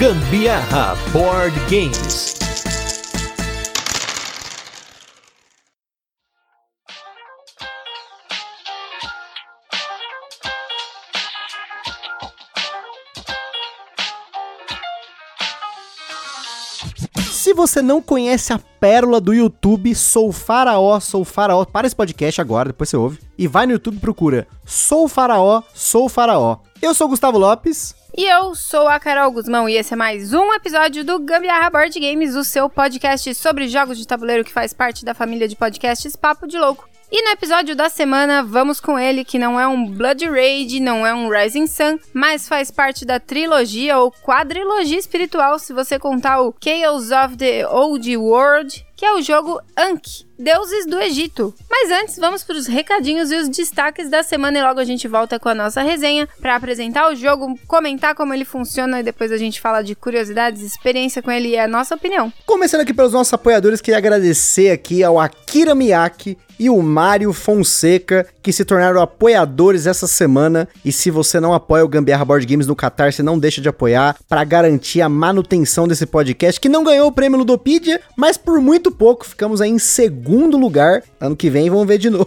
Gambiarra Board Games. Se você não conhece a pérola do YouTube, Sou Faraó, Sou Faraó, para esse podcast agora, depois você ouve, e vai no YouTube e procura Sou Faraó, Sou Faraó. Eu sou Gustavo Lopes. E eu sou a Carol Guzmão e esse é mais um episódio do Gambiarra Board Games, o seu podcast sobre jogos de tabuleiro que faz parte da família de podcasts Papo de Louco. E no episódio da semana, vamos com ele, que não é um Blood Rage, não é um Rising Sun, mas faz parte da trilogia ou quadrilogia espiritual, se você contar o Chaos of the Old World, que é o jogo Ankh, Deuses do Egito. Mas antes, vamos para os recadinhos e os destaques da semana e logo a gente volta com a nossa resenha para apresentar o jogo, comentar como ele funciona e depois a gente fala de curiosidades, experiência com ele e a nossa opinião. Começando aqui pelos nossos apoiadores, queria agradecer aqui ao Akira Miyake e o Mário Fonseca, que se tornaram apoiadores essa semana. E se você não apoia o Gambiarra Board Games no Catarse, não deixa de apoiar para garantir a manutenção desse podcast, que não ganhou o prêmio Ludopedia, mas por muito pouco ficamos aí em segundo lugar. Ano que vem vamos ver de novo.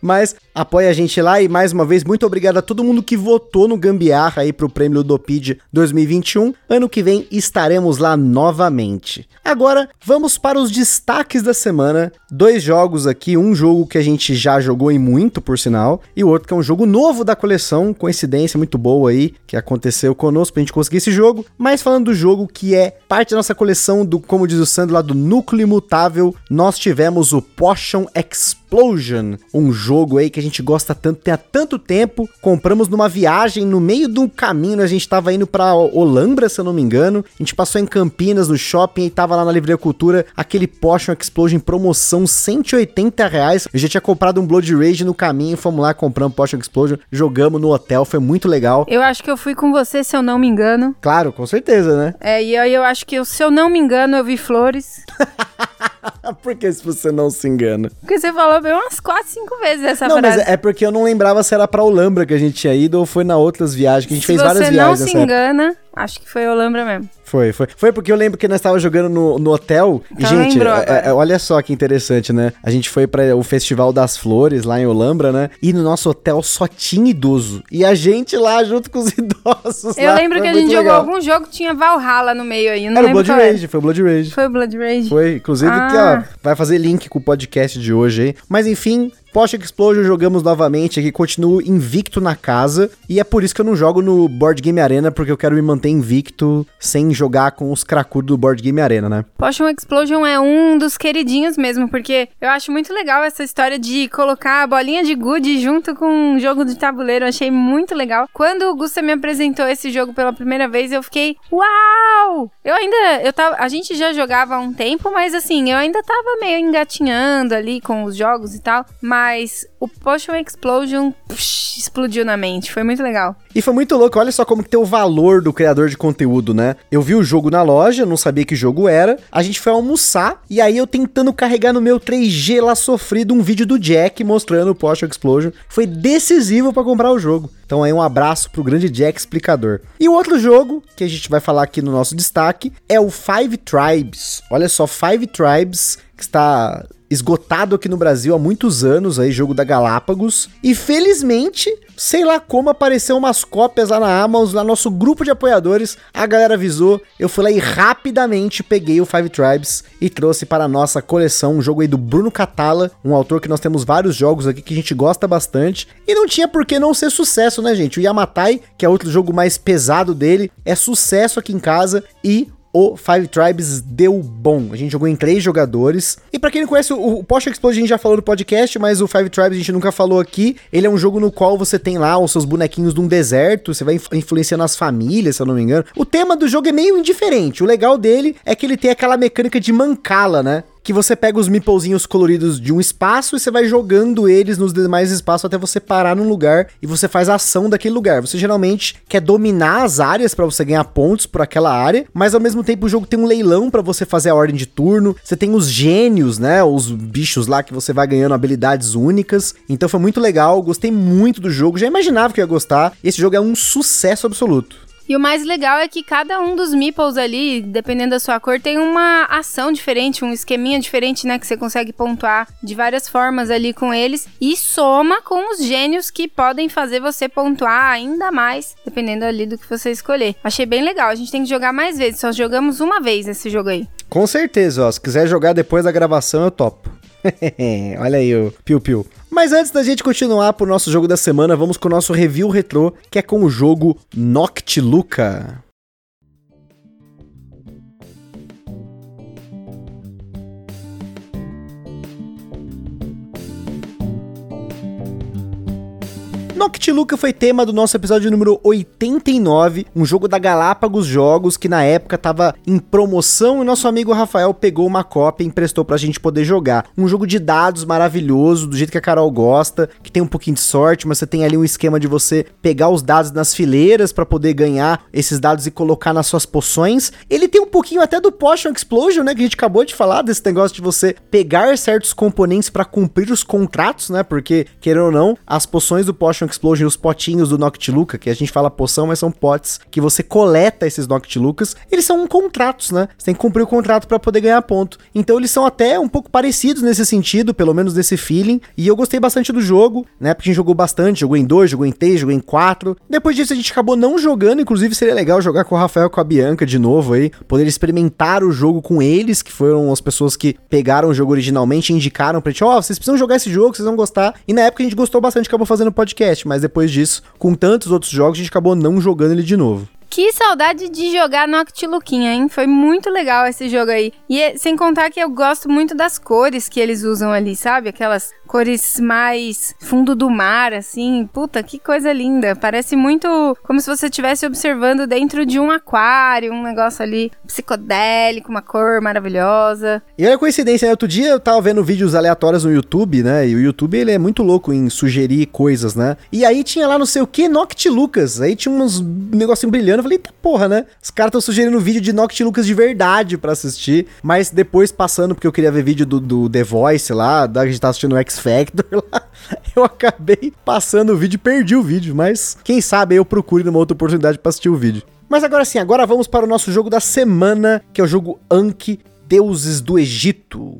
mas apoia a gente lá e mais uma vez muito obrigado a todo mundo que votou no Gambiarra aí pro prêmio Ludopedia 2021. Ano que vem estaremos lá novamente. Agora vamos para os destaques da semana. Dois jogos aqui, um jogo que a gente já jogou e muito, por sinal, e o outro que é um jogo novo da coleção, coincidência muito boa aí, que aconteceu conosco pra gente conseguir esse jogo. Mas falando do jogo que é parte da nossa coleção do, como diz o Sandro lá, do Núcleo Imutável, nós tivemos o Potion Explosion, um jogo aí que a gente gosta tanto, tem há tanto tempo. Compramos numa viagem no meio do caminho, a gente tava indo pra Olambra, se eu não me engano. A gente passou em Campinas, no shopping, e tava lá na Livraria Cultura, aquele Potion Explosion em promoção, 180 reais. Eu já tinha comprado um Blood Rage no caminho, fomos lá, compramos Potion Explosion, jogamos no hotel, foi muito legal. Eu acho que eu fui com você, se eu não me engano. Claro, com certeza, né? É, e aí eu acho que, se eu não me engano, eu vi flores. Por que se você não se engana? Porque você falou bem umas 4, 5 vezes essa Não, frase. mas é porque eu não lembrava se era pra Olambra que a gente tinha ido ou foi na outras viagens, que a gente se fez várias você viagens não se época. Acho que foi Olambra mesmo. Foi, foi. Foi porque eu lembro que nós estávamos jogando no, no hotel. E, gente, é- é- olha só que interessante, né? A gente foi para o Festival das Flores lá em Olambra, né? E no nosso hotel só tinha idoso. E a gente lá junto com os idosos. Eu lá, lembro que a gente muito jogou legal. algum jogo que tinha Valhalla no meio aí. Não Era o Blood qual era. Rage, foi o Blood Rage. Foi o Blood Rage. Foi, inclusive, Ah. que, ó, vai fazer link com o podcast de hoje aí. Mas enfim, Potion Explosion jogamos novamente aqui, continuo invicto na casa. E é por isso que eu não jogo no Board Game Arena, porque eu quero me manter invicto sem jogar com os cracudos do Board Game Arena, né? Potion Explosion é um dos queridinhos mesmo, porque eu acho muito legal essa história de colocar a bolinha de gude junto com um jogo de tabuleiro. Eu achei muito legal. Quando o Gusta me apresentou esse jogo pela primeira vez, eu fiquei, uau! Eu ainda, eu tava, a gente já jogava há um tempo, mas assim, eu ainda tava meio engatinhando ali com os jogos e tal, mas o Potion Explosion psh, explodiu na mente. Foi muito legal. E foi muito louco, olha só como que tem o valor do criador de conteúdo, né? Eu vi o jogo na loja, não sabia que jogo era. A gente foi almoçar e aí eu tentando carregar no meu 3G lá sofrido um vídeo do Jack mostrando o Potion Explosion. Foi decisivo pra comprar o jogo. Então aí um abraço pro grande Jack explicador. E o outro jogo que a gente vai falar aqui no nosso destaque é o Five Tribes. Olha só, Five Tribes que está esgotado aqui no Brasil há muitos anos, aí jogo da Galápagos. E felizmente, sei lá como apareceu umas cópias lá na Amazon, lá no nosso grupo de apoiadores, a galera avisou, eu fui lá e rapidamente peguei o Five Tribes e trouxe para a nossa coleção um jogo aí do Bruno Catala, um autor que nós temos vários jogos aqui que a gente gosta bastante, e não tinha por que não ser sucesso, né, gente? O Yamatai, que é outro jogo mais pesado dele, é sucesso aqui em casa e o Five Tribes deu bom. A gente jogou em três jogadores. E pra quem não conhece, o, o Potion Explode a gente já falou no podcast, mas o Five Tribes a gente nunca falou aqui. Ele é um jogo no qual você tem lá os seus bonequinhos de um deserto, você vai inf- influenciando as famílias, se eu não me engano. O tema do jogo é meio indiferente. O legal dele é que ele tem aquela mecânica de mancala, né? Que você pega os meeplezinhos coloridos de um espaço e você vai jogando eles nos demais espaços até você parar num lugar e você faz a ação daquele lugar. Você geralmente quer dominar as áreas para você ganhar pontos por aquela área, mas ao mesmo tempo o jogo tem um leilão para você fazer a ordem de turno. Você tem os gênios, né? Os bichos lá que você vai ganhando habilidades únicas. Então foi muito legal, gostei muito do jogo, já imaginava que eu ia gostar. Esse jogo é um sucesso absoluto. E o mais legal é que cada um dos meeples ali, dependendo da sua cor, tem uma ação diferente, um esqueminha diferente, né? Que você consegue pontuar de várias formas ali com eles. E soma com os gênios que podem fazer você pontuar ainda mais, dependendo ali do que você escolher. Achei bem legal. A gente tem que jogar mais vezes. Só jogamos uma vez esse jogo aí. Com certeza, ó. Se quiser jogar depois da gravação, eu topo. Olha aí o Piu Piu. Mas antes da gente continuar pro nosso jogo da semana, vamos com o nosso review retrô, que é com o jogo Noctiluca. Noctiluca foi tema do nosso episódio número 89, um jogo da Galápagos Jogos que na época tava em promoção e nosso amigo Rafael pegou uma cópia e emprestou pra gente poder jogar. Um jogo de dados maravilhoso, do jeito que a Carol gosta, que tem um pouquinho de sorte, mas você tem ali um esquema de você pegar os dados nas fileiras para poder ganhar esses dados e colocar nas suas poções. Ele tem um pouquinho até do Potion Explosion, né, que a gente acabou de falar desse negócio de você pegar certos componentes para cumprir os contratos, né? Porque querendo ou não, as poções do Potion Explosion, os potinhos do Noctiluca, que a gente fala poção, mas são potes que você coleta esses Noctilucas, eles são contratos, né? Você tem que cumprir o contrato para poder ganhar ponto. Então eles são até um pouco parecidos nesse sentido, pelo menos nesse feeling. E eu gostei bastante do jogo, né? Porque a gente jogou bastante, jogou em dois, jogou em três, jogou em quatro. Depois disso a gente acabou não jogando, inclusive seria legal jogar com o Rafael com a Bianca de novo aí, poder experimentar o jogo com eles, que foram as pessoas que pegaram o jogo originalmente e indicaram pra gente, ó, oh, vocês precisam jogar esse jogo, vocês vão gostar. E na época a gente gostou bastante, acabou fazendo podcast mas depois disso, com tantos outros jogos, a gente acabou não jogando ele de novo. Que saudade de jogar Noctiluquinha, hein? Foi muito legal esse jogo aí. E sem contar que eu gosto muito das cores que eles usam ali, sabe? Aquelas cores mais fundo do mar, assim. Puta, que coisa linda. Parece muito como se você estivesse observando dentro de um aquário, um negócio ali psicodélico, uma cor maravilhosa. E olha a coincidência, né? Outro dia eu tava vendo vídeos aleatórios no YouTube, né? E o YouTube, ele é muito louco em sugerir coisas, né? E aí tinha lá não sei o que, Noctilucas. Aí tinha uns negocinho brilhando eu falei, tá porra, né? Os caras estão sugerindo vídeo de Noctilucas de verdade para assistir. Mas depois, passando, porque eu queria ver vídeo do, do The Voice lá, da gente tá assistindo o X Factor lá, eu acabei passando o vídeo e perdi o vídeo. Mas quem sabe eu procure numa outra oportunidade pra assistir o vídeo. Mas agora sim, agora vamos para o nosso jogo da semana, que é o jogo Anki, Deuses do Egito.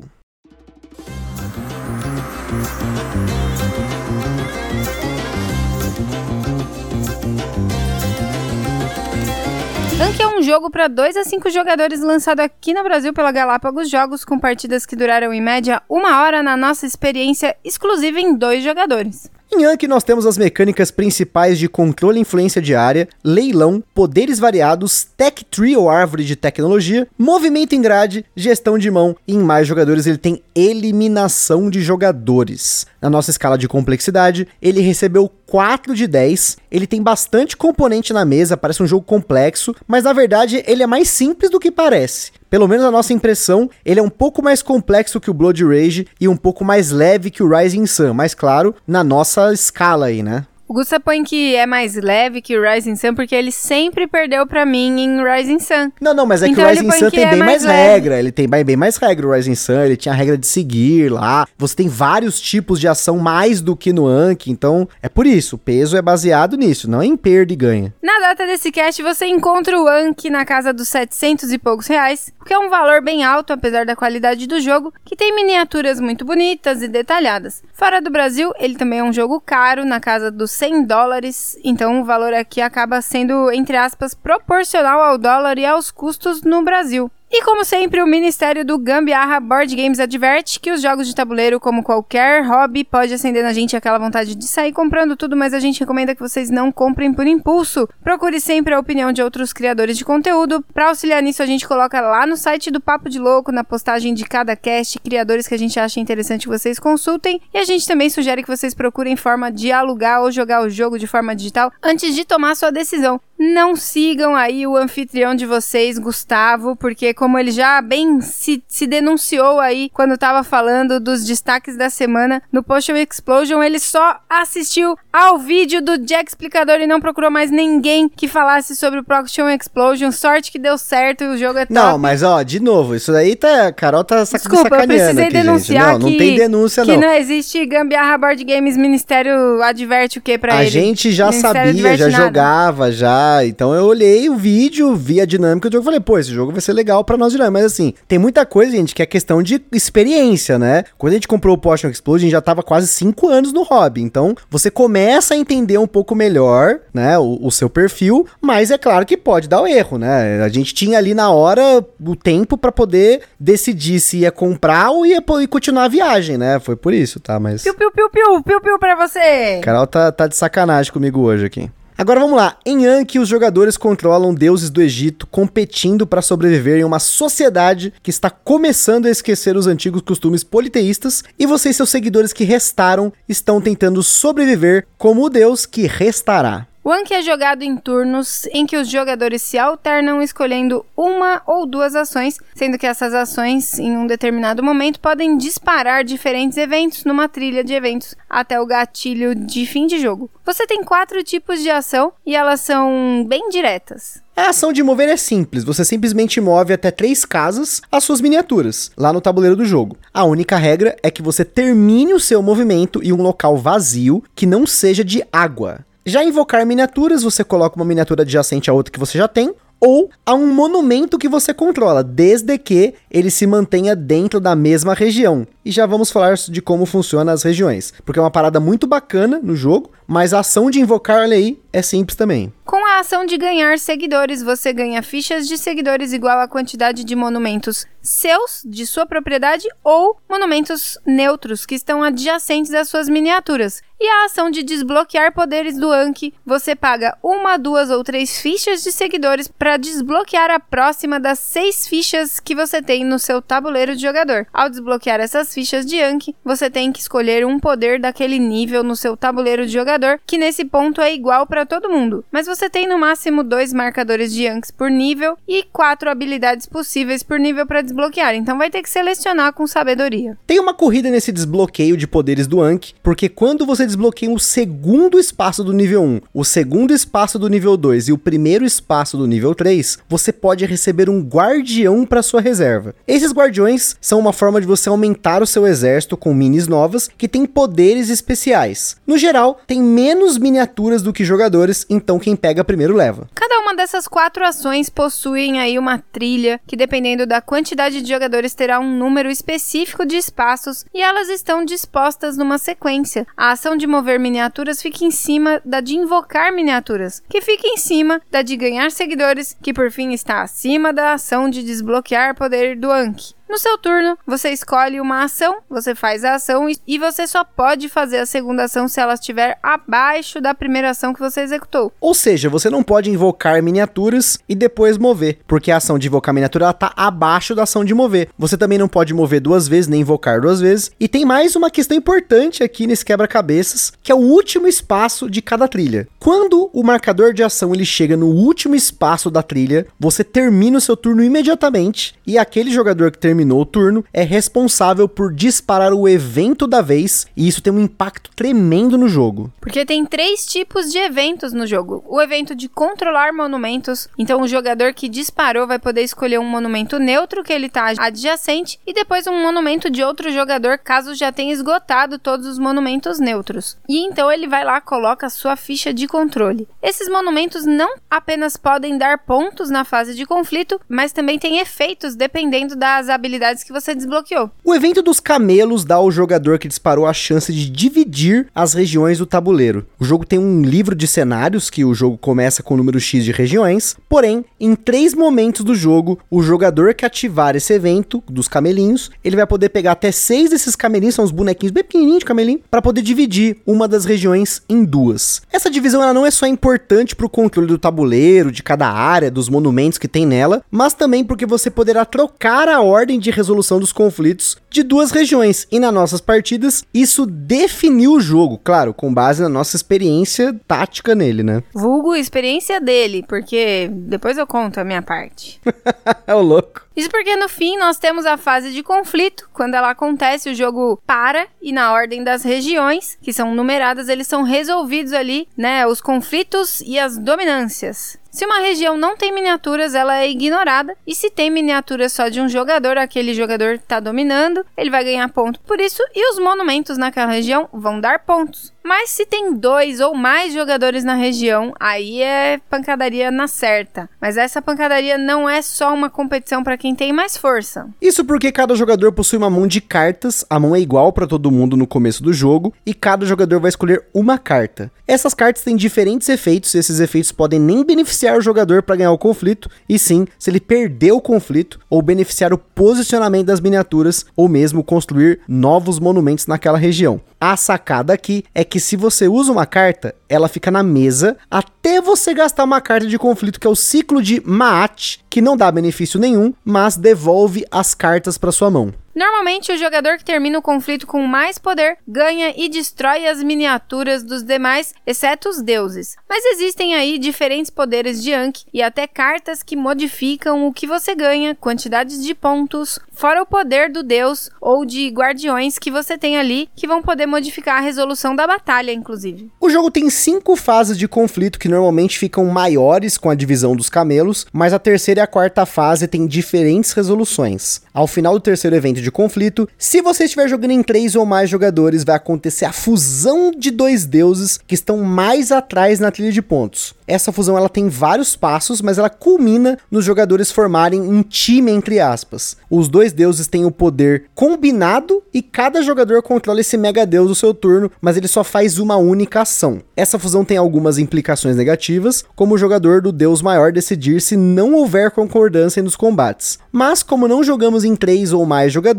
Anki é um jogo para 2 a 5 jogadores lançado aqui no Brasil pela Galápagos Jogos, com partidas que duraram em média uma hora na nossa experiência exclusiva em dois jogadores. Em Anki nós temos as mecânicas principais de controle e influência diária, leilão, poderes variados, tech tree ou árvore de tecnologia, movimento em grade, gestão de mão e em mais jogadores ele tem eliminação de jogadores. Na nossa escala de complexidade, ele recebeu 4 de 10, ele tem bastante componente na mesa, parece um jogo complexo, mas na verdade ele é mais simples do que parece. Pelo menos a nossa impressão, ele é um pouco mais complexo que o Blood Rage e um pouco mais leve que o Rising Sun, mas claro, na nossa escala aí, né? O Gusta põe que é mais leve que o Rising Sun, porque ele sempre perdeu para mim em Rising Sun. Não, não, mas é então que o Rising Sun tem é bem mais, mais regra. Ele tem bem mais regra, o Rising Sun. Ele tinha a regra de seguir lá. Você tem vários tipos de ação mais do que no Anki. Então, é por isso. O peso é baseado nisso, não é em perda e ganha. Na data desse cast, você encontra o Anki na casa dos 700 e poucos reais, que é um valor bem alto, apesar da qualidade do jogo, que tem miniaturas muito bonitas e detalhadas. Fora do Brasil, ele também é um jogo caro, na casa dos 100 dólares, então o valor aqui acaba sendo, entre aspas, proporcional ao dólar e aos custos no Brasil. E como sempre, o Ministério do Gambiarra Board Games adverte que os jogos de tabuleiro, como qualquer hobby, pode acender na gente aquela vontade de sair comprando tudo, mas a gente recomenda que vocês não comprem por impulso. Procure sempre a opinião de outros criadores de conteúdo. Para auxiliar nisso, a gente coloca lá no site do Papo de Louco, na postagem de cada cast, criadores que a gente acha interessante que vocês consultem. E a gente também sugere que vocês procurem forma de alugar ou jogar o jogo de forma digital antes de tomar sua decisão. Não sigam aí o anfitrião de vocês, Gustavo, porque como ele já bem se, se denunciou aí quando estava falando dos destaques da semana no Potion Explosion, ele só assistiu ao vídeo do Jack Explicador e não procurou mais ninguém que falasse sobre o Potion Explosion. Sorte que deu certo e o jogo é top. Não, mas ó, de novo, isso daí tá. Carol tá sac Desculpa, sacaneando. eu precisei aqui, denunciar gente. Não, que, não tem denúncia, que não. não existe Gambiarra Board Games Ministério adverte o que pra a ele? gente já Ministério sabia, já nada. jogava, já Então eu olhei o vídeo, vi a dinâmica do jogo e falei, pô, esse jogo vai ser legal pra nós dinâmica. Mas assim, tem muita coisa, gente, que é questão de experiência, né? Quando a gente comprou o Potion Explode, a gente já tava quase 5 anos no hobby. Então, você começa a entender um pouco melhor, né, o, o seu perfil, mas é claro que pode dar o erro, né? A gente tinha ali na hora o tempo para poder decidir se ia comprar ou ia, ia continuar a viagem, né? Foi por isso, tá? Mas. Piu, piu, piu, piu, piu, piu pra você! Carol tá, tá de sacanagem comigo hoje aqui. Agora vamos lá. Em Yankee, os jogadores controlam deuses do Egito, competindo para sobreviver em uma sociedade que está começando a esquecer os antigos costumes politeístas, e você e seus seguidores que restaram estão tentando sobreviver como o deus que restará. O Anki é jogado em turnos em que os jogadores se alternam escolhendo uma ou duas ações, sendo que essas ações, em um determinado momento, podem disparar diferentes eventos numa trilha de eventos até o gatilho de fim de jogo. Você tem quatro tipos de ação e elas são bem diretas. A ação de mover é simples, você simplesmente move até três casas as suas miniaturas, lá no tabuleiro do jogo. A única regra é que você termine o seu movimento em um local vazio que não seja de água. Já invocar miniaturas, você coloca uma miniatura adjacente a outra que você já tem, ou a um monumento que você controla, desde que ele se mantenha dentro da mesma região. E já vamos falar de como funcionam as regiões, porque é uma parada muito bacana no jogo, mas a ação de invocar, olha aí, é simples também. Com a ação de ganhar seguidores, você ganha fichas de seguidores igual à quantidade de monumentos seus, de sua propriedade, ou monumentos neutros que estão adjacentes às suas miniaturas. E a ação de desbloquear poderes do Anki, você paga uma, duas ou três fichas de seguidores para desbloquear a próxima das seis fichas que você tem no seu tabuleiro de jogador. Ao desbloquear essas fichas de Anki, você tem que escolher um poder daquele nível no seu tabuleiro de jogador, que nesse ponto é igual para todo mundo. Mas você tem no máximo dois marcadores de Anki por nível e quatro habilidades possíveis por nível para desbloquear, então vai ter que selecionar com sabedoria. Tem uma corrida nesse desbloqueio de poderes do Anki, porque quando você desbloqueia o segundo espaço do nível 1, o segundo espaço do nível 2 e o primeiro espaço do nível 3, você pode receber um guardião para sua reserva. Esses guardiões são uma forma de você aumentar o seu exército com minis novas que têm poderes especiais. No geral, tem menos miniaturas do que jogadores, então quem pega primeiro leva. Cada uma dessas quatro ações possuem aí uma trilha que dependendo da quantidade de jogadores terá um número específico de espaços e elas estão dispostas numa sequência. A ação de mover miniaturas fica em cima da de invocar miniaturas, que fica em cima da de ganhar seguidores, que por fim está acima da ação de desbloquear poder do Anki. No seu turno, você escolhe uma ação, você faz a ação e você só pode fazer a segunda ação se ela estiver abaixo da primeira ação que você executou. Ou seja, você não pode invocar miniaturas e depois mover, porque a ação de invocar miniatura está abaixo da ação de mover. Você também não pode mover duas vezes nem invocar duas vezes. E tem mais uma questão importante aqui nesse quebra-cabeças, que é o último espaço de cada trilha. Quando o marcador de ação ele chega no último espaço da trilha, você termina o seu turno imediatamente e aquele jogador que termina terminou o turno, é responsável por disparar o evento da vez, e isso tem um impacto tremendo no jogo. Porque tem três tipos de eventos no jogo: o evento de controlar monumentos, então o jogador que disparou vai poder escolher um monumento neutro que ele está adjacente, e depois um monumento de outro jogador caso já tenha esgotado todos os monumentos neutros. E então ele vai lá coloca sua ficha de controle. Esses monumentos não apenas podem dar pontos na fase de conflito, mas também têm efeitos dependendo das habilidades habilidades que você desbloqueou. O evento dos camelos dá ao jogador que disparou a chance de dividir as regiões do tabuleiro. O jogo tem um livro de cenários que o jogo começa com o número X de regiões, porém, em três momentos do jogo, o jogador que ativar esse evento dos camelinhos, ele vai poder pegar até seis desses camelinhos, são os bonequinhos bem pequenininhos de camelinho, para poder dividir uma das regiões em duas. Essa divisão ela não é só importante para o controle do tabuleiro, de cada área, dos monumentos que tem nela, mas também porque você poderá trocar a ordem de resolução dos conflitos de duas regiões. E nas nossas partidas, isso definiu o jogo, claro, com base na nossa experiência tática nele, né? Vulgo experiência dele, porque depois eu conto a minha parte. é o louco. Isso porque no fim nós temos a fase de conflito. Quando ela acontece, o jogo para e na ordem das regiões, que são numeradas, eles são resolvidos ali, né? Os conflitos e as dominâncias. Se uma região não tem miniaturas, ela é ignorada. E se tem miniaturas só de um jogador, aquele jogador está dominando, ele vai ganhar ponto por isso. E os monumentos naquela região vão dar pontos. Mas se tem dois ou mais jogadores na região, aí é pancadaria na certa. Mas essa pancadaria não é só uma competição para quem tem mais força. Isso porque cada jogador possui uma mão de cartas, a mão é igual para todo mundo no começo do jogo e cada jogador vai escolher uma carta. Essas cartas têm diferentes efeitos e esses efeitos podem nem beneficiar o jogador para ganhar o conflito, e sim se ele perder o conflito ou beneficiar o posicionamento das miniaturas ou mesmo construir novos monumentos naquela região. A sacada aqui é que se você usa uma carta, ela fica na mesa até você gastar uma carta de conflito que é o ciclo de Maat, que não dá benefício nenhum, mas devolve as cartas para sua mão. Normalmente, o jogador que termina o conflito com mais poder ganha e destrói as miniaturas dos demais, exceto os deuses. Mas existem aí diferentes poderes de Ankh e até cartas que modificam o que você ganha, quantidades de pontos, fora o poder do deus ou de guardiões que você tem ali, que vão poder modificar a resolução da batalha, inclusive. O jogo tem cinco fases de conflito que normalmente ficam maiores com a divisão dos camelos, mas a terceira e a quarta fase têm diferentes resoluções. Ao final do terceiro evento de conflito, se você estiver jogando em três ou mais jogadores, vai acontecer a fusão de dois deuses que estão mais atrás na trilha de pontos. Essa fusão ela tem vários passos, mas ela culmina nos jogadores formarem um time entre aspas. Os dois deuses têm o poder combinado e cada jogador controla esse mega deus do seu turno, mas ele só faz uma única ação. Essa fusão tem algumas implicações negativas, como o jogador do deus maior decidir se não houver concordância nos combates. Mas como não jogamos em três ou mais jogadores,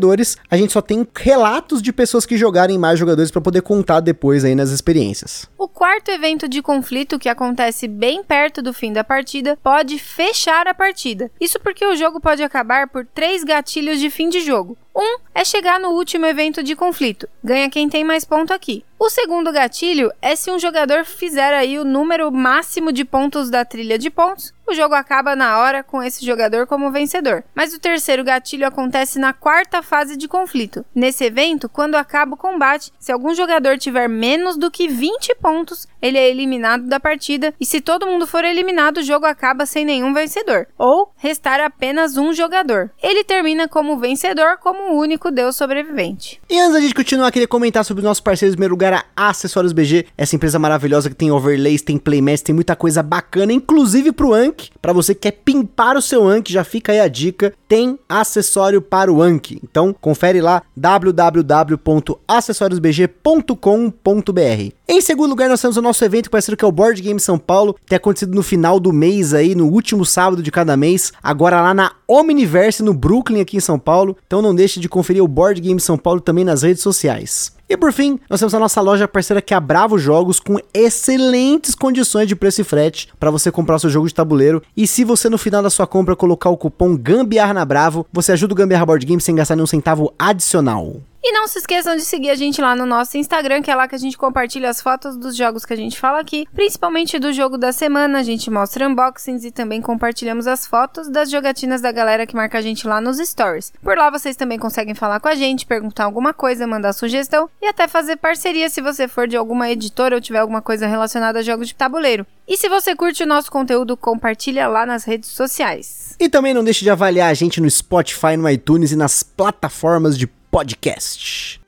a gente só tem relatos de pessoas que jogaram em mais jogadores para poder contar depois aí nas experiências. O quarto evento de conflito que acontece bem perto do fim da partida, pode fechar a partida. Isso porque o jogo pode acabar por três gatilhos de fim de jogo. Um é chegar no último evento de conflito, ganha quem tem mais ponto aqui. O segundo gatilho é se um jogador fizer aí o número máximo de pontos da trilha de pontos, o jogo acaba na hora com esse jogador como vencedor. Mas o terceiro gatilho acontece na quarta fase de conflito. Nesse evento, quando acaba o combate, se algum jogador tiver menos do que 20 pontos, ele é eliminado da partida, e se todo mundo for eliminado, o jogo acaba sem nenhum vencedor, ou restar apenas um jogador. Ele termina como vencedor como único deus sobrevivente. E antes da gente continuar, queria comentar sobre os nossos parceiros, em primeiro lugar, a Acessórios BG, essa empresa maravilhosa que tem overlays, tem playmats, tem muita coisa bacana, inclusive pro Anki. Para você que quer pimpar o seu Anki, já fica aí a dica, tem acessório para o Anki. Então, confere lá www.acessoriosbg.com.br. Em segundo lugar, nós temos o nosso evento parceiro que é o Board Game São Paulo, que tem acontecido no final do mês aí, no último sábado de cada mês, agora lá na Omniverse, no Brooklyn, aqui em São Paulo. Então não deixe de conferir o Board Game São Paulo também nas redes sociais. E por fim, nós temos a nossa loja parceira que é a Bravo Jogos com excelentes condições de preço e frete para você comprar o seu jogo de tabuleiro. E se você no final da sua compra colocar o cupom Gambiarra na Bravo, você ajuda o Gambiarra Board Game sem gastar nenhum centavo adicional. E não se esqueçam de seguir a gente lá no nosso Instagram, que é lá que a gente compartilha as fotos dos jogos que a gente fala aqui, principalmente do jogo da semana. A gente mostra unboxings e também compartilhamos as fotos das jogatinas da galera que marca a gente lá nos stories. Por lá vocês também conseguem falar com a gente, perguntar alguma coisa, mandar sugestão e até fazer parceria se você for de alguma editora ou tiver alguma coisa relacionada a jogos de tabuleiro. E se você curte o nosso conteúdo, compartilha lá nas redes sociais. E também não deixe de avaliar a gente no Spotify, no iTunes e nas plataformas de podcast.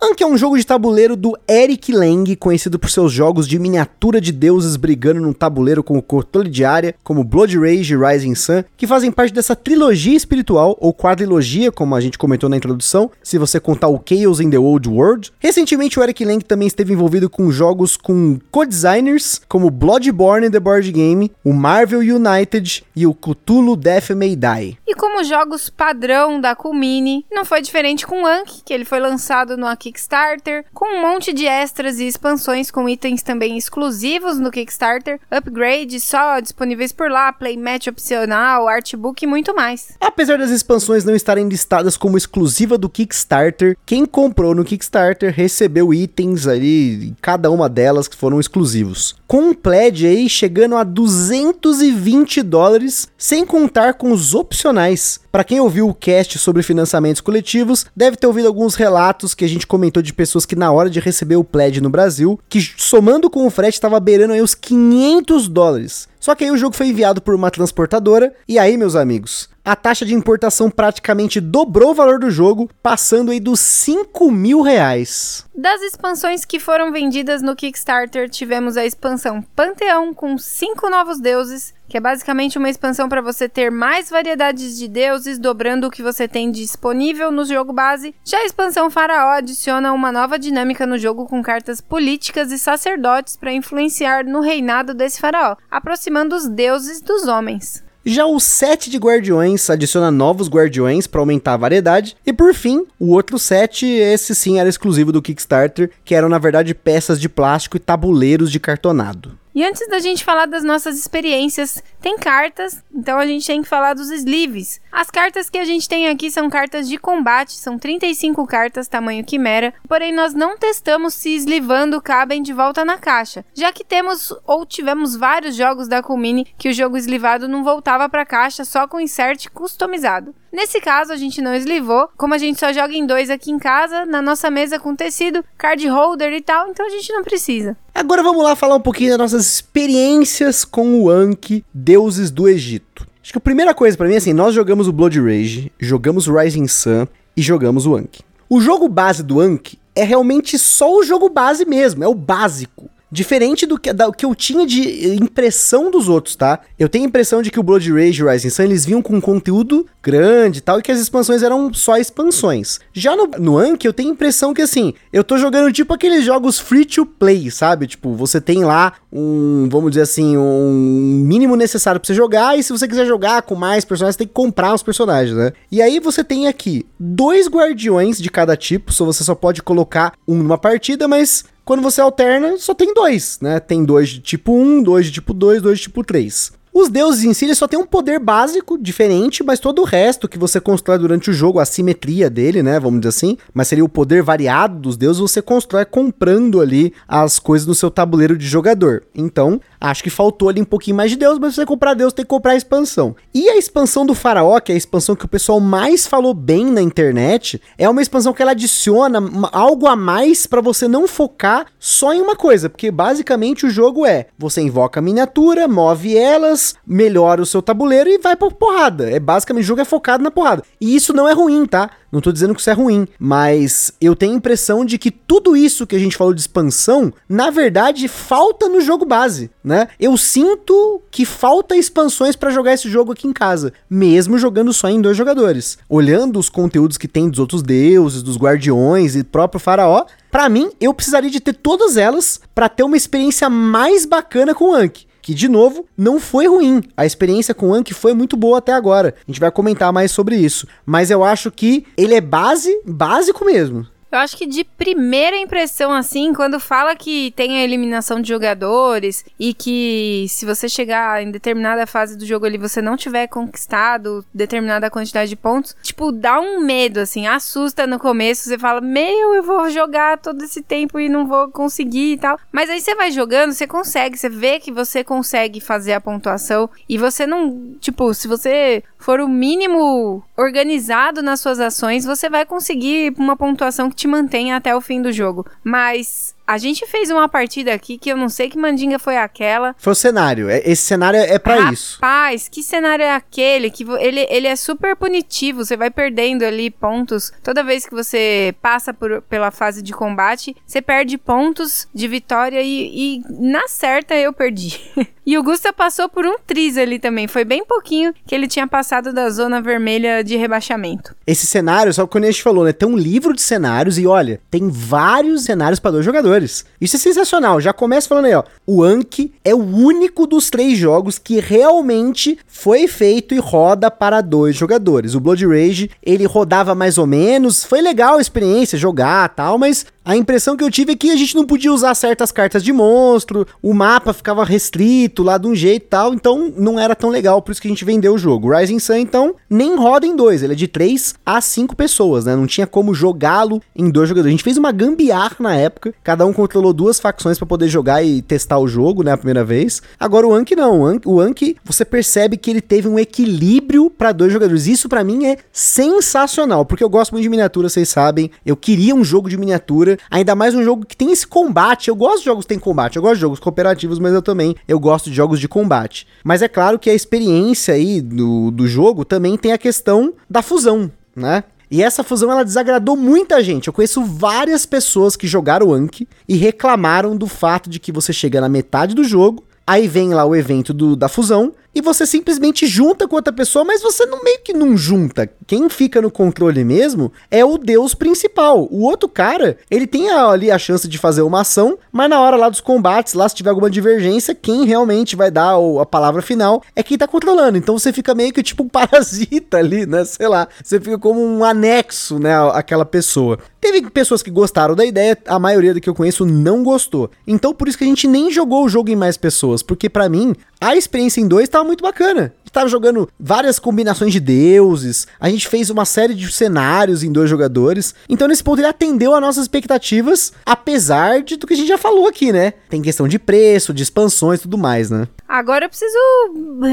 Anki é um jogo de tabuleiro do Eric Lang, conhecido por seus jogos de miniatura de deuses brigando num tabuleiro com o controle de área, como Blood Rage e Rising Sun, que fazem parte dessa trilogia espiritual, ou quadrilogia, como a gente comentou na introdução, se você contar o Chaos in the Old World. Recentemente, o Eric Lang também esteve envolvido com jogos com co-designers, como Bloodborne The Board Game, o Marvel United e o Cthulhu Death May Die. E como jogos padrão da Kumini, não foi diferente com Anki, que ele foi lançado no Kickstarter, com um monte de extras e expansões com itens também exclusivos no Kickstarter, upgrades só disponíveis por lá, playmatch opcional, artbook e muito mais. Apesar das expansões não estarem listadas como exclusiva do Kickstarter, quem comprou no Kickstarter recebeu itens ali, cada uma delas que foram exclusivos. Com um pledge aí chegando a 220 dólares, sem contar com os opcionais. Para quem ouviu o cast sobre financiamentos coletivos, deve ter ouvido alguns relatos que a gente comentou de pessoas que na hora de receber o pledge no Brasil, que somando com o frete estava beirando aí os 500 dólares. Só que aí o jogo foi enviado por uma transportadora, e aí, meus amigos, a taxa de importação praticamente dobrou o valor do jogo, passando aí dos 5 mil reais. Das expansões que foram vendidas no Kickstarter, tivemos a expansão Panteão com cinco novos deuses, que é basicamente uma expansão para você ter mais variedades de deuses, dobrando o que você tem disponível no jogo base. Já a expansão Faraó adiciona uma nova dinâmica no jogo com cartas políticas e sacerdotes para influenciar no reinado desse faraó, aproximando os deuses dos homens. Já o set de guardiões adiciona novos guardiões para aumentar a variedade. E por fim, o outro set, esse sim era exclusivo do Kickstarter, que eram na verdade peças de plástico e tabuleiros de cartonado. E antes da gente falar das nossas experiências, tem cartas, então a gente tem que falar dos sleeves. As cartas que a gente tem aqui são cartas de combate, são 35 cartas tamanho quimera, porém nós não testamos se eslivando cabem de volta na caixa, já que temos ou tivemos vários jogos da Kumini que o jogo eslivado não voltava para a caixa só com insert customizado. Nesse caso, a gente não eslivou, como a gente só joga em dois aqui em casa, na nossa mesa com tecido, card holder e tal, então a gente não precisa. Agora vamos lá falar um pouquinho das nossas experiências com o Anki, Deuses do Egito. Acho que a primeira coisa para mim é assim, nós jogamos o Blood Rage, jogamos o Rising Sun e jogamos o Anki. O jogo base do Anki é realmente só o jogo base mesmo, é o básico. Diferente do que, da, que eu tinha de impressão dos outros, tá? Eu tenho a impressão de que o Blood Rage e Rising Sun, eles vinham com conteúdo grande e tal, e que as expansões eram só expansões. Já no, no Anki, eu tenho a impressão que, assim, eu tô jogando tipo aqueles jogos free to play, sabe? Tipo, você tem lá um, vamos dizer assim, um mínimo necessário pra você jogar, e se você quiser jogar com mais personagens, você tem que comprar os personagens, né? E aí você tem aqui dois guardiões de cada tipo, só você só pode colocar um numa partida, mas quando você alterna, só tem dois, né? Tem dois de tipo 1, dois de tipo 2, dois de tipo 3. Os deuses em si eles só tem um poder básico diferente, mas todo o resto que você constrói durante o jogo, a simetria dele, né, vamos dizer assim, mas seria o poder variado dos deuses, você constrói comprando ali as coisas no seu tabuleiro de jogador. Então, acho que faltou ali um pouquinho mais de deus, mas pra você comprar deus tem que comprar a expansão. E a expansão do faraó, que é a expansão que o pessoal mais falou bem na internet, é uma expansão que ela adiciona algo a mais para você não focar só em uma coisa, porque basicamente o jogo é, você invoca a miniatura, move elas, melhora o seu tabuleiro e vai pra porrada. É basicamente o jogo é focado na porrada. E isso não é ruim, tá? Não tô dizendo que isso é ruim, mas eu tenho a impressão de que tudo isso que a gente falou de expansão, na verdade, falta no jogo base, né? Eu sinto que falta expansões para jogar esse jogo aqui em casa, mesmo jogando só em dois jogadores. Olhando os conteúdos que tem dos outros deuses, dos guardiões e próprio faraó, para mim, eu precisaria de ter todas elas para ter uma experiência mais bacana com o Anki que de novo não foi ruim. A experiência com o Anki foi muito boa até agora. A gente vai comentar mais sobre isso, mas eu acho que ele é base, básico mesmo. Eu acho que de primeira impressão, assim, quando fala que tem a eliminação de jogadores e que se você chegar em determinada fase do jogo ali você não tiver conquistado determinada quantidade de pontos, tipo, dá um medo, assim, assusta no começo. Você fala, meu, eu vou jogar todo esse tempo e não vou conseguir e tal. Mas aí você vai jogando, você consegue, você vê que você consegue fazer a pontuação e você não, tipo, se você for o mínimo organizado nas suas ações, você vai conseguir uma pontuação que te mantenha até o fim do jogo. Mas a gente fez uma partida aqui que eu não sei que mandinga foi aquela. Foi o cenário. É, esse cenário é para isso. Rapaz, que cenário é aquele? Que ele, ele é super punitivo. Você vai perdendo ali pontos. Toda vez que você passa por, pela fase de combate, você perde pontos de vitória e, e na certa eu perdi. e o Gusta passou por um triz ali também. Foi bem pouquinho que ele tinha passado da zona vermelha de rebaixamento. Esse cenário, só que quando a gente falou, né? Tem um livro de cenários e olha, tem vários cenários para dois jogadores. Isso é sensacional. Já começa falando aí, ó. O Anki é o único dos três jogos que realmente foi feito e roda para dois jogadores. O Blood Rage, ele rodava mais ou menos. Foi legal a experiência, jogar tal, mas A impressão que eu tive é que a gente não podia usar certas cartas de monstro, o mapa ficava restrito lá de um jeito e tal, então não era tão legal, por isso que a gente vendeu o jogo. Rising Sun, então, nem roda em dois, ele é de 3 a 5 pessoas, né? Não tinha como jogá-lo em dois jogadores. A gente fez uma gambiarra na época, cada um controlou duas facções para poder jogar e testar o jogo, né, a primeira vez. Agora o Anki não, o Anki, você percebe que ele teve um equilíbrio para dois jogadores. Isso para mim é sensacional, porque eu gosto muito de miniatura, vocês sabem. Eu queria um jogo de miniatura, ainda mais um jogo que tem esse combate. Eu gosto de jogos que tem combate, eu gosto de jogos cooperativos, mas eu também eu gosto de jogos de combate. Mas é claro que a experiência aí do, do jogo também tem a questão da fusão, né? E essa fusão ela desagradou muita gente. Eu conheço várias pessoas que jogaram Anki e reclamaram do fato de que você chega na metade do jogo, aí vem lá o evento do, da fusão e você simplesmente junta com outra pessoa, mas você não meio que não junta. Quem fica no controle mesmo é o deus principal. O outro cara, ele tem ali a chance de fazer uma ação, mas na hora lá dos combates, lá se tiver alguma divergência, quem realmente vai dar a palavra final é quem tá controlando. Então você fica meio que tipo um parasita ali, né? Sei lá. Você fica como um anexo, né, àquela pessoa. Teve pessoas que gostaram da ideia, a maioria do que eu conheço não gostou. Então por isso que a gente nem jogou o jogo em mais pessoas, porque para mim a experiência em dois tava muito bacana. A gente tava jogando várias combinações de deuses, a gente fez uma série de cenários em dois jogadores. Então, nesse ponto, ele atendeu às nossas expectativas, apesar de tudo que a gente já falou aqui, né? Tem questão de preço, de expansões e tudo mais, né? Agora eu preciso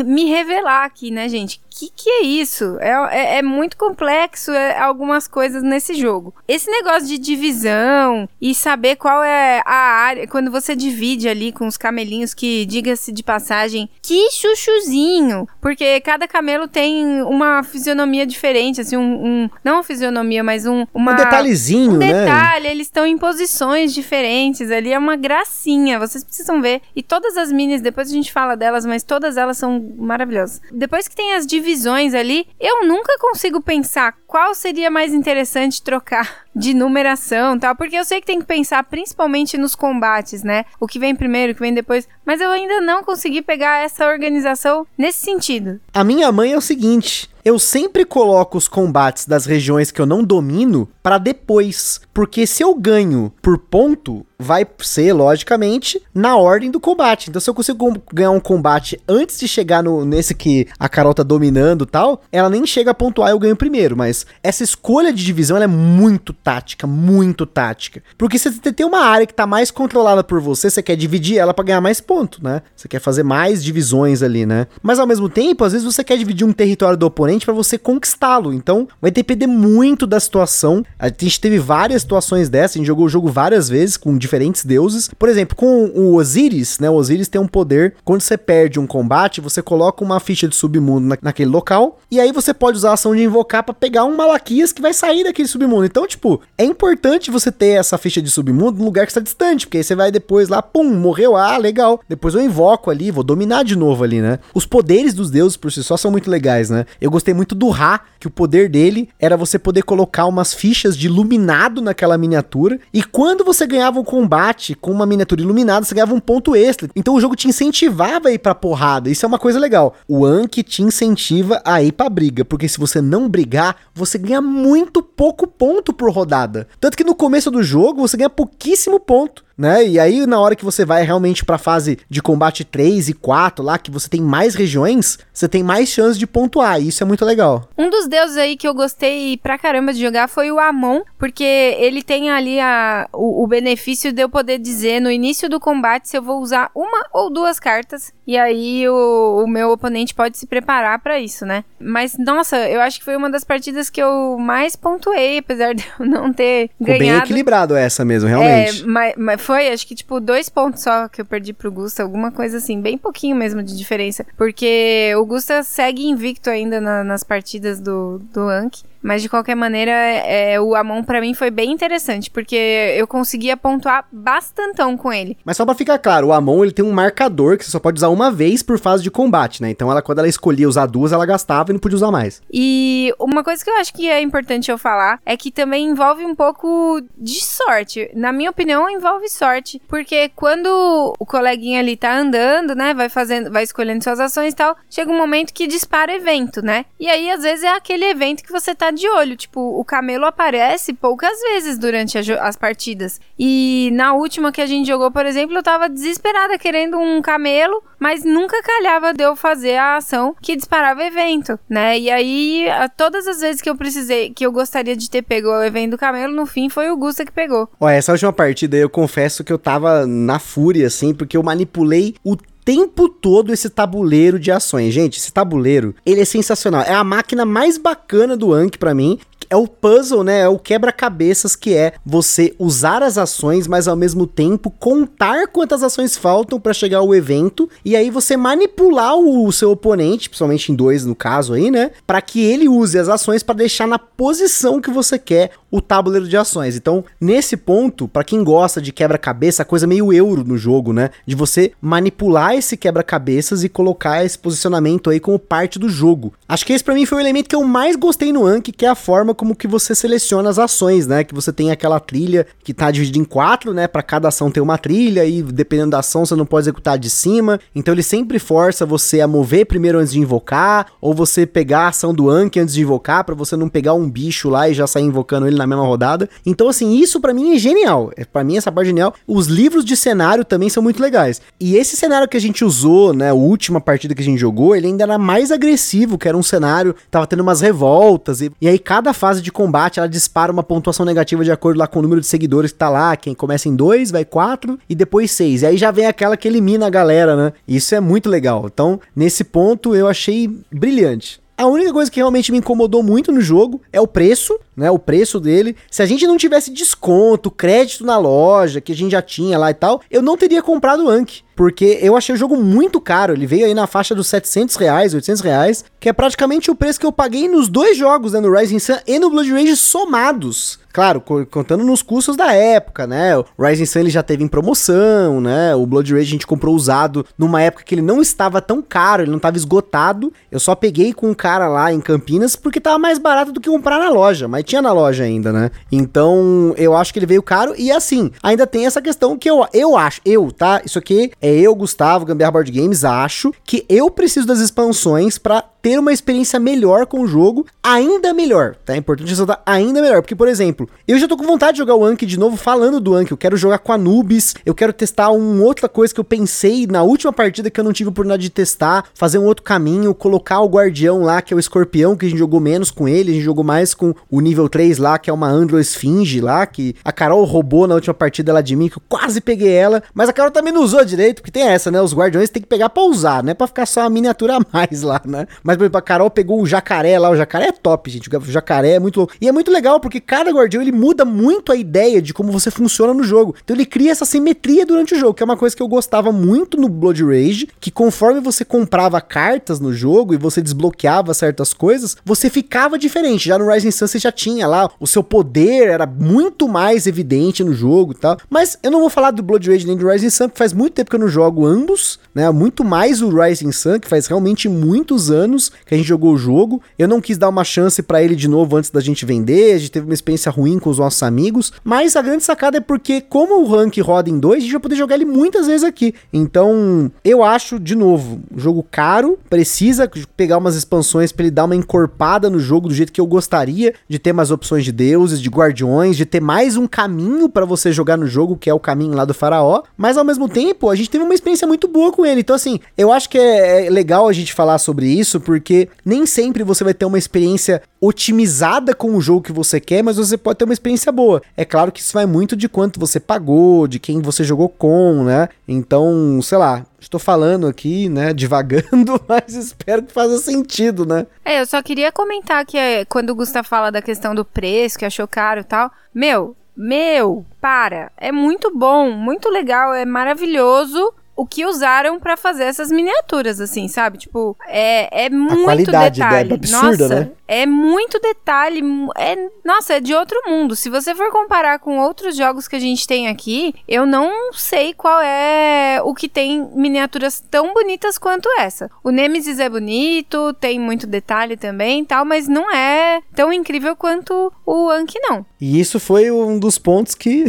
me revelar aqui, né, gente? Que, que é isso? É, é, é muito complexo é, algumas coisas nesse jogo. Esse negócio de divisão e saber qual é a área, quando você divide ali com os camelinhos, que diga-se de passagem, que chuchuzinho! Porque cada camelo tem uma fisionomia diferente, assim, um. um não uma fisionomia, mas um. Uma, um detalhezinho, um né? detalhe, eles estão em posições diferentes ali, é uma gracinha, vocês precisam ver. E todas as minis, depois a gente fala delas, mas todas elas são maravilhosas. Depois que tem as divisões divisões ali, eu nunca consigo pensar qual seria mais interessante trocar de numeração tal, porque eu sei que tem que pensar principalmente nos combates, né? O que vem primeiro, o que vem depois, mas eu ainda não consegui pegar essa organização nesse sentido. A minha mãe é o seguinte, eu sempre coloco os combates das regiões que eu não domino para depois, porque se eu ganho por ponto, vai ser logicamente na ordem do combate. Então se eu consigo ganhar um combate antes de chegar no nesse que a Carol tá dominando, tal, ela nem chega a pontuar, eu ganho primeiro, mas essa escolha de divisão é muito tática, muito tática. Porque se você tem uma área que tá mais controlada por você, você quer dividir ela para ganhar mais ponto, né? Você quer fazer mais divisões ali, né? Mas ao mesmo tempo, às vezes você quer dividir um território do oponente para você conquistá-lo. Então, vai depender muito da situação. A gente teve várias situações dessas, a gente jogou o jogo várias vezes com diferentes deuses. Por exemplo, com o Osiris, né? O Osiris tem um poder, quando você perde um combate, você coloca uma ficha de submundo na, naquele local, e aí você pode usar a ação de invocar para pegar um Malaquias que vai sair daquele submundo. Então, tipo, é importante você ter essa ficha de submundo num lugar que está distante, porque aí você vai depois lá, pum, morreu, ah, legal. Depois eu invoco ali, vou dominar de novo ali, né? Os poderes dos deuses por si só são muito legais, né? Eu gostei muito do Ra, que o poder dele era você poder colocar umas fichas de iluminado naquela miniatura, e quando você ganhava um combate com uma miniatura iluminada, você ganhava um ponto extra. Então o jogo te incentivava a ir pra porrada, isso é uma coisa legal. O Anki te incentiva a ir pra briga, porque se você não brigar, você ganha muito pouco ponto por rodada. Tanto que no começo do jogo você ganha pouquíssimo ponto né? E aí, na hora que você vai realmente pra fase de combate 3 e 4, lá, que você tem mais regiões, você tem mais chance de pontuar. E isso é muito legal. Um dos deuses aí que eu gostei pra caramba de jogar foi o Amon, porque ele tem ali a, o, o benefício de eu poder dizer no início do combate se eu vou usar uma ou duas cartas. E aí o, o meu oponente pode se preparar para isso, né? Mas, nossa, eu acho que foi uma das partidas que eu mais pontuei, apesar de eu não ter Ficou ganhado. bem equilibrado essa mesmo, realmente. É, mas, mas foi, acho que, tipo, dois pontos só que eu perdi pro Gusta, alguma coisa assim, bem pouquinho mesmo de diferença. Porque o Gusta segue invicto ainda na, nas partidas do, do Anki. Mas de qualquer maneira, é, o Amon para mim foi bem interessante, porque eu conseguia pontuar bastantão com ele. Mas só pra ficar claro, o Amon ele tem um marcador que você só pode usar uma vez por fase de combate, né? Então ela, quando ela escolhia usar duas, ela gastava e não podia usar mais. E uma coisa que eu acho que é importante eu falar é que também envolve um pouco de sorte. Na minha opinião, envolve sorte. Porque quando o coleguinha ali tá andando, né? Vai fazendo, vai escolhendo suas ações e tal, chega um momento que dispara evento, né? E aí, às vezes, é aquele evento que você tá de olho. Tipo, o camelo aparece poucas vezes durante as partidas. E na última que a gente jogou, por exemplo, eu tava desesperada querendo um camelo, mas nunca calhava de eu fazer a ação que disparava evento, né? E aí, todas as vezes que eu precisei, que eu gostaria de ter pego o evento do camelo, no fim foi o Gusta que pegou. Ó, essa última partida eu confesso que eu tava na fúria, assim, porque eu manipulei o tempo todo esse tabuleiro de ações. Gente, esse tabuleiro, ele é sensacional. É a máquina mais bacana do Anki para mim é o puzzle, né? É o quebra-cabeças que é você usar as ações, mas ao mesmo tempo contar quantas ações faltam para chegar ao evento e aí você manipular o, seu oponente, principalmente em dois no caso aí, né? Para que ele use as ações para deixar na posição que você quer o tabuleiro de ações. Então, nesse ponto, para quem gosta de quebra-cabeça, coisa meio euro no jogo, né? De você manipular esse quebra-cabeças e colocar esse posicionamento aí como parte do jogo. Acho que esse para mim foi o elemento que eu mais gostei no Anki, que é a forma como que você seleciona as ações, né? Que você tem aquela trilha que tá dividida em quatro, né? Para cada ação ter uma trilha e dependendo da ação você não pode executar de cima. Então ele sempre força você a mover primeiro antes de invocar, ou você pegar a ação do Anki antes de invocar, para você não pegar um bicho lá e já sair invocando ele na mesma rodada. Então assim, isso para mim é genial. É para mim essa parte é genial. Os livros de cenário também são muito legais. E esse cenário que a gente usou, né, a última partida que a gente jogou, ele ainda era mais agressivo, que era um cenário, tava tendo umas revoltas e, e aí cada fase de combate, ela dispara uma pontuação negativa de acordo lá com o número de seguidores que tá lá. Quem começa em 2, vai 4 e depois 6. E aí já vem aquela que elimina a galera, né? Isso é muito legal. Então, nesse ponto, eu achei brilhante. A única coisa que realmente me incomodou muito no jogo é o preço, né? O preço dele. Se a gente não tivesse desconto, crédito na loja, que a gente já tinha lá e tal, eu não teria comprado o Anki. Porque eu achei o jogo muito caro. Ele veio aí na faixa dos 700 reais, 800 reais, que é praticamente o preço que eu paguei nos dois jogos, né? No Rising Sun e no Blood Rage somados. Claro, contando nos custos da época, né? O Rising Sun ele já teve em promoção, né? O Blood Rage a gente comprou usado numa época que ele não estava tão caro, ele não estava esgotado. Eu só peguei com um cara lá em Campinas porque tava mais barato do que comprar na loja, mas tinha na loja ainda, né? Então, eu acho que ele veio caro e assim, ainda tem essa questão que eu, eu acho, eu, tá? Isso aqui é eu, Gustavo, Gambiar Board Games, acho que eu preciso das expansões para ter uma experiência melhor com o jogo, ainda melhor, tá? É importante ressaltar ainda melhor, porque, por exemplo, eu já tô com vontade de jogar o Anki de novo falando do Anki, eu quero jogar com Anubis, eu quero testar uma outra coisa que eu pensei na última partida que eu não tive oportunidade de testar, fazer um outro caminho, colocar o guardião lá, que é o escorpião, que a gente jogou menos com ele, a gente jogou mais com o nível 3 lá, que é uma Andro Esfinge lá, que a Carol roubou na última partida lá de mim, que eu quase peguei ela, mas a Carol também não usou direito, porque tem essa, né? Os guardiões tem que pegar pra usar, né? Pra ficar só uma miniatura a mais lá, né? Mas mas, por exemplo, a Carol pegou o jacaré lá. O jacaré é top, gente. O jacaré é muito louco. E é muito legal porque cada guardião ele muda muito a ideia de como você funciona no jogo. Então ele cria essa simetria durante o jogo, que é uma coisa que eu gostava muito no Blood Rage, que conforme você comprava cartas no jogo e você desbloqueava certas coisas, você ficava diferente. Já no Rising Sun você já tinha lá, o seu poder era muito mais evidente no jogo e tal. Mas eu não vou falar do Blood Rage nem do Rising Sun, porque faz muito tempo que eu não jogo ambos, né? Muito mais o Rising Sun, que faz realmente muitos anos anos que a gente jogou o jogo. Eu não quis dar uma chance para ele de novo antes da gente vender. A gente teve uma experiência ruim com os nossos amigos. Mas a grande sacada é porque, como o rank roda em dois, a gente vai poder jogar ele muitas vezes aqui. Então, eu acho, de novo, jogo caro. Precisa pegar umas expansões para ele dar uma encorpada no jogo do jeito que eu gostaria. De ter mais opções de deuses, de guardiões, de ter mais um caminho para você jogar no jogo, que é o caminho lá do faraó. Mas ao mesmo tempo, a gente teve uma experiência muito boa com ele. Então, assim, eu acho que é, é legal a gente falar sobre isso, porque nem sempre você vai ter uma experiência otimizada com o jogo que você quer, mas você pode ter uma experiência boa. É claro que isso vai muito de quanto você pagou, de quem você jogou com, né? Então, sei lá, Estou falando aqui, né, divagando, mas espero que faça sentido, né? É, eu só queria comentar que é, quando o Gustavo fala da questão do preço, que achou caro e tal, meu, meu, para, é muito bom, muito legal, é maravilhoso, o que usaram para fazer essas miniaturas, assim, sabe? Tipo, é, é muito a qualidade detalhe. É absurda, Nossa, né? É muito detalhe. É, nossa, é de outro mundo. Se você for comparar com outros jogos que a gente tem aqui, eu não sei qual é o que tem miniaturas tão bonitas quanto essa. O Nemesis é bonito, tem muito detalhe também tal, mas não é tão incrível quanto o Anki, não. E isso foi um dos pontos que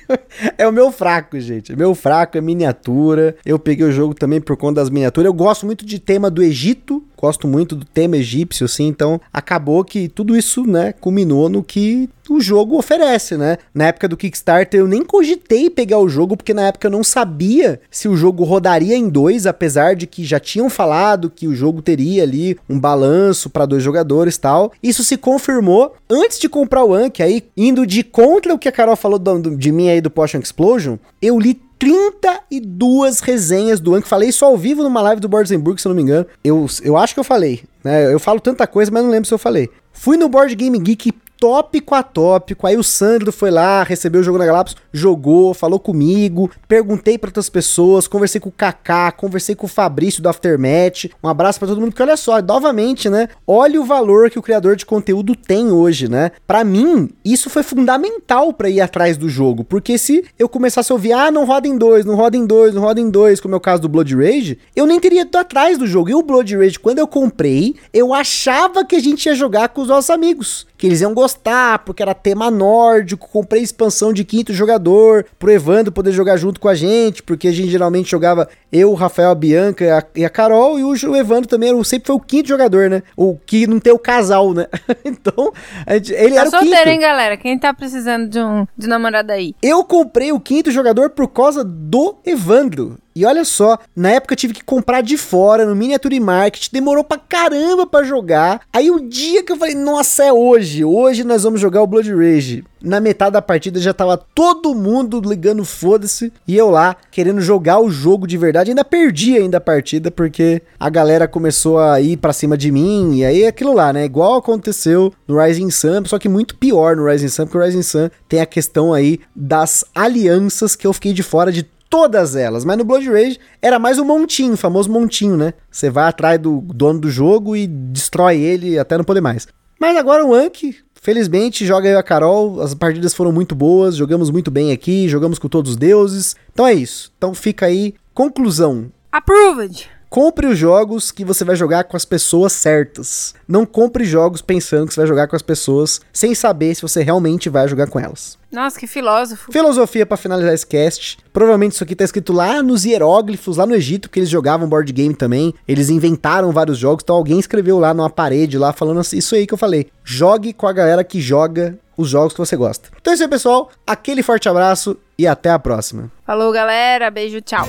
é o meu fraco, gente. Meu fraco é miniatura. Eu peguei o jogo também por conta das miniaturas. Eu gosto muito de tema do Egito, gosto muito do tema egípcio, assim, então acabou que tudo isso, né, culminou no que o jogo oferece, né? Na época do Kickstarter eu nem cogitei pegar o jogo porque na época eu não sabia se o jogo rodaria em dois, apesar de que já tinham falado que o jogo teria ali um balanço para dois jogadores, tal. Isso se confirmou antes de comprar o Anki, aí indo de contra o que a Carol falou do, de mim aí do Potion Explosion, eu li 32 resenhas do Anki. Falei isso ao vivo numa live do Boards se eu não me engano. Eu, eu acho que eu falei, né? Eu falo tanta coisa, mas não lembro se eu falei. Fui no Board Game Geek tópico a tópico. Aí o Sandro foi lá, recebeu o jogo na Galápagos, jogou, falou comigo, perguntei para outras pessoas, conversei com o Kaká, conversei com o Fabrício do Aftermatch. Um abraço para todo mundo, porque olha só, novamente, né? Olha o valor que o criador de conteúdo tem hoje, né? Para mim, isso foi fundamental para ir atrás do jogo, porque se eu começasse a ouvir, ah, não roda em dois, não roda em dois, não roda em dois, como é o caso do Blood Rage, eu nem teria ido atrás do jogo. E o Blood Rage, quando eu comprei, eu achava que a gente ia jogar com os nossos amigos que eles iam gostar, porque era tema nórdico, comprei expansão de quinto jogador, pro Evandro poder jogar junto com a gente, porque a gente geralmente jogava eu, o Rafael, a Bianca e a, e a Carol, e o, Evandro também era, sempre foi o quinto jogador, né? O que não tem o casal, né? então, gente, ele tá era o quinto. solteiro, hein, galera? Quem tá precisando de um de namorada aí? Eu comprei o quinto jogador por causa do Evandro. E olha só, na época eu tive que comprar de fora, no Miniature Market, demorou pra caramba pra jogar. Aí o dia que eu falei, nossa, é hoje, hoje nós vamos jogar o Blood Rage. Na metade da partida já tava todo mundo ligando foda-se e eu lá querendo jogar o jogo de verdade. Ainda perdi ainda a partida porque a galera começou a ir para cima de mim e aí aquilo lá, né? Igual aconteceu no Rising Sun, só que muito pior no Rising Sun, porque o Rising Sun tem a questão aí das alianças que eu fiquei de fora de todas elas. Mas no Blood Rage era mais o montinho, o famoso montinho, né? Você vai atrás do dono do jogo e destrói ele até não poder mais. Mas agora o Anki, felizmente, joga eu e a Carol. As partidas foram muito boas, jogamos muito bem aqui, jogamos com todos os deuses. Então é isso. Então fica aí. Conclusão. Approved! Compre os jogos que você vai jogar com as pessoas certas. Não compre jogos pensando que você vai jogar com as pessoas sem saber se você realmente vai jogar com elas. Nossa, que filósofo. Filosofia para finalizar esse cast. Provavelmente isso aqui tá escrito lá nos hieróglifos, lá no Egito, que eles jogavam board game também. Eles inventaram vários jogos, então alguém escreveu lá numa parede lá falando assim, isso aí que eu falei. Jogue com a galera que joga os jogos que você gosta. Então é isso aí, pessoal. Aquele forte abraço e até a próxima. Falou, galera. Beijo, tchau.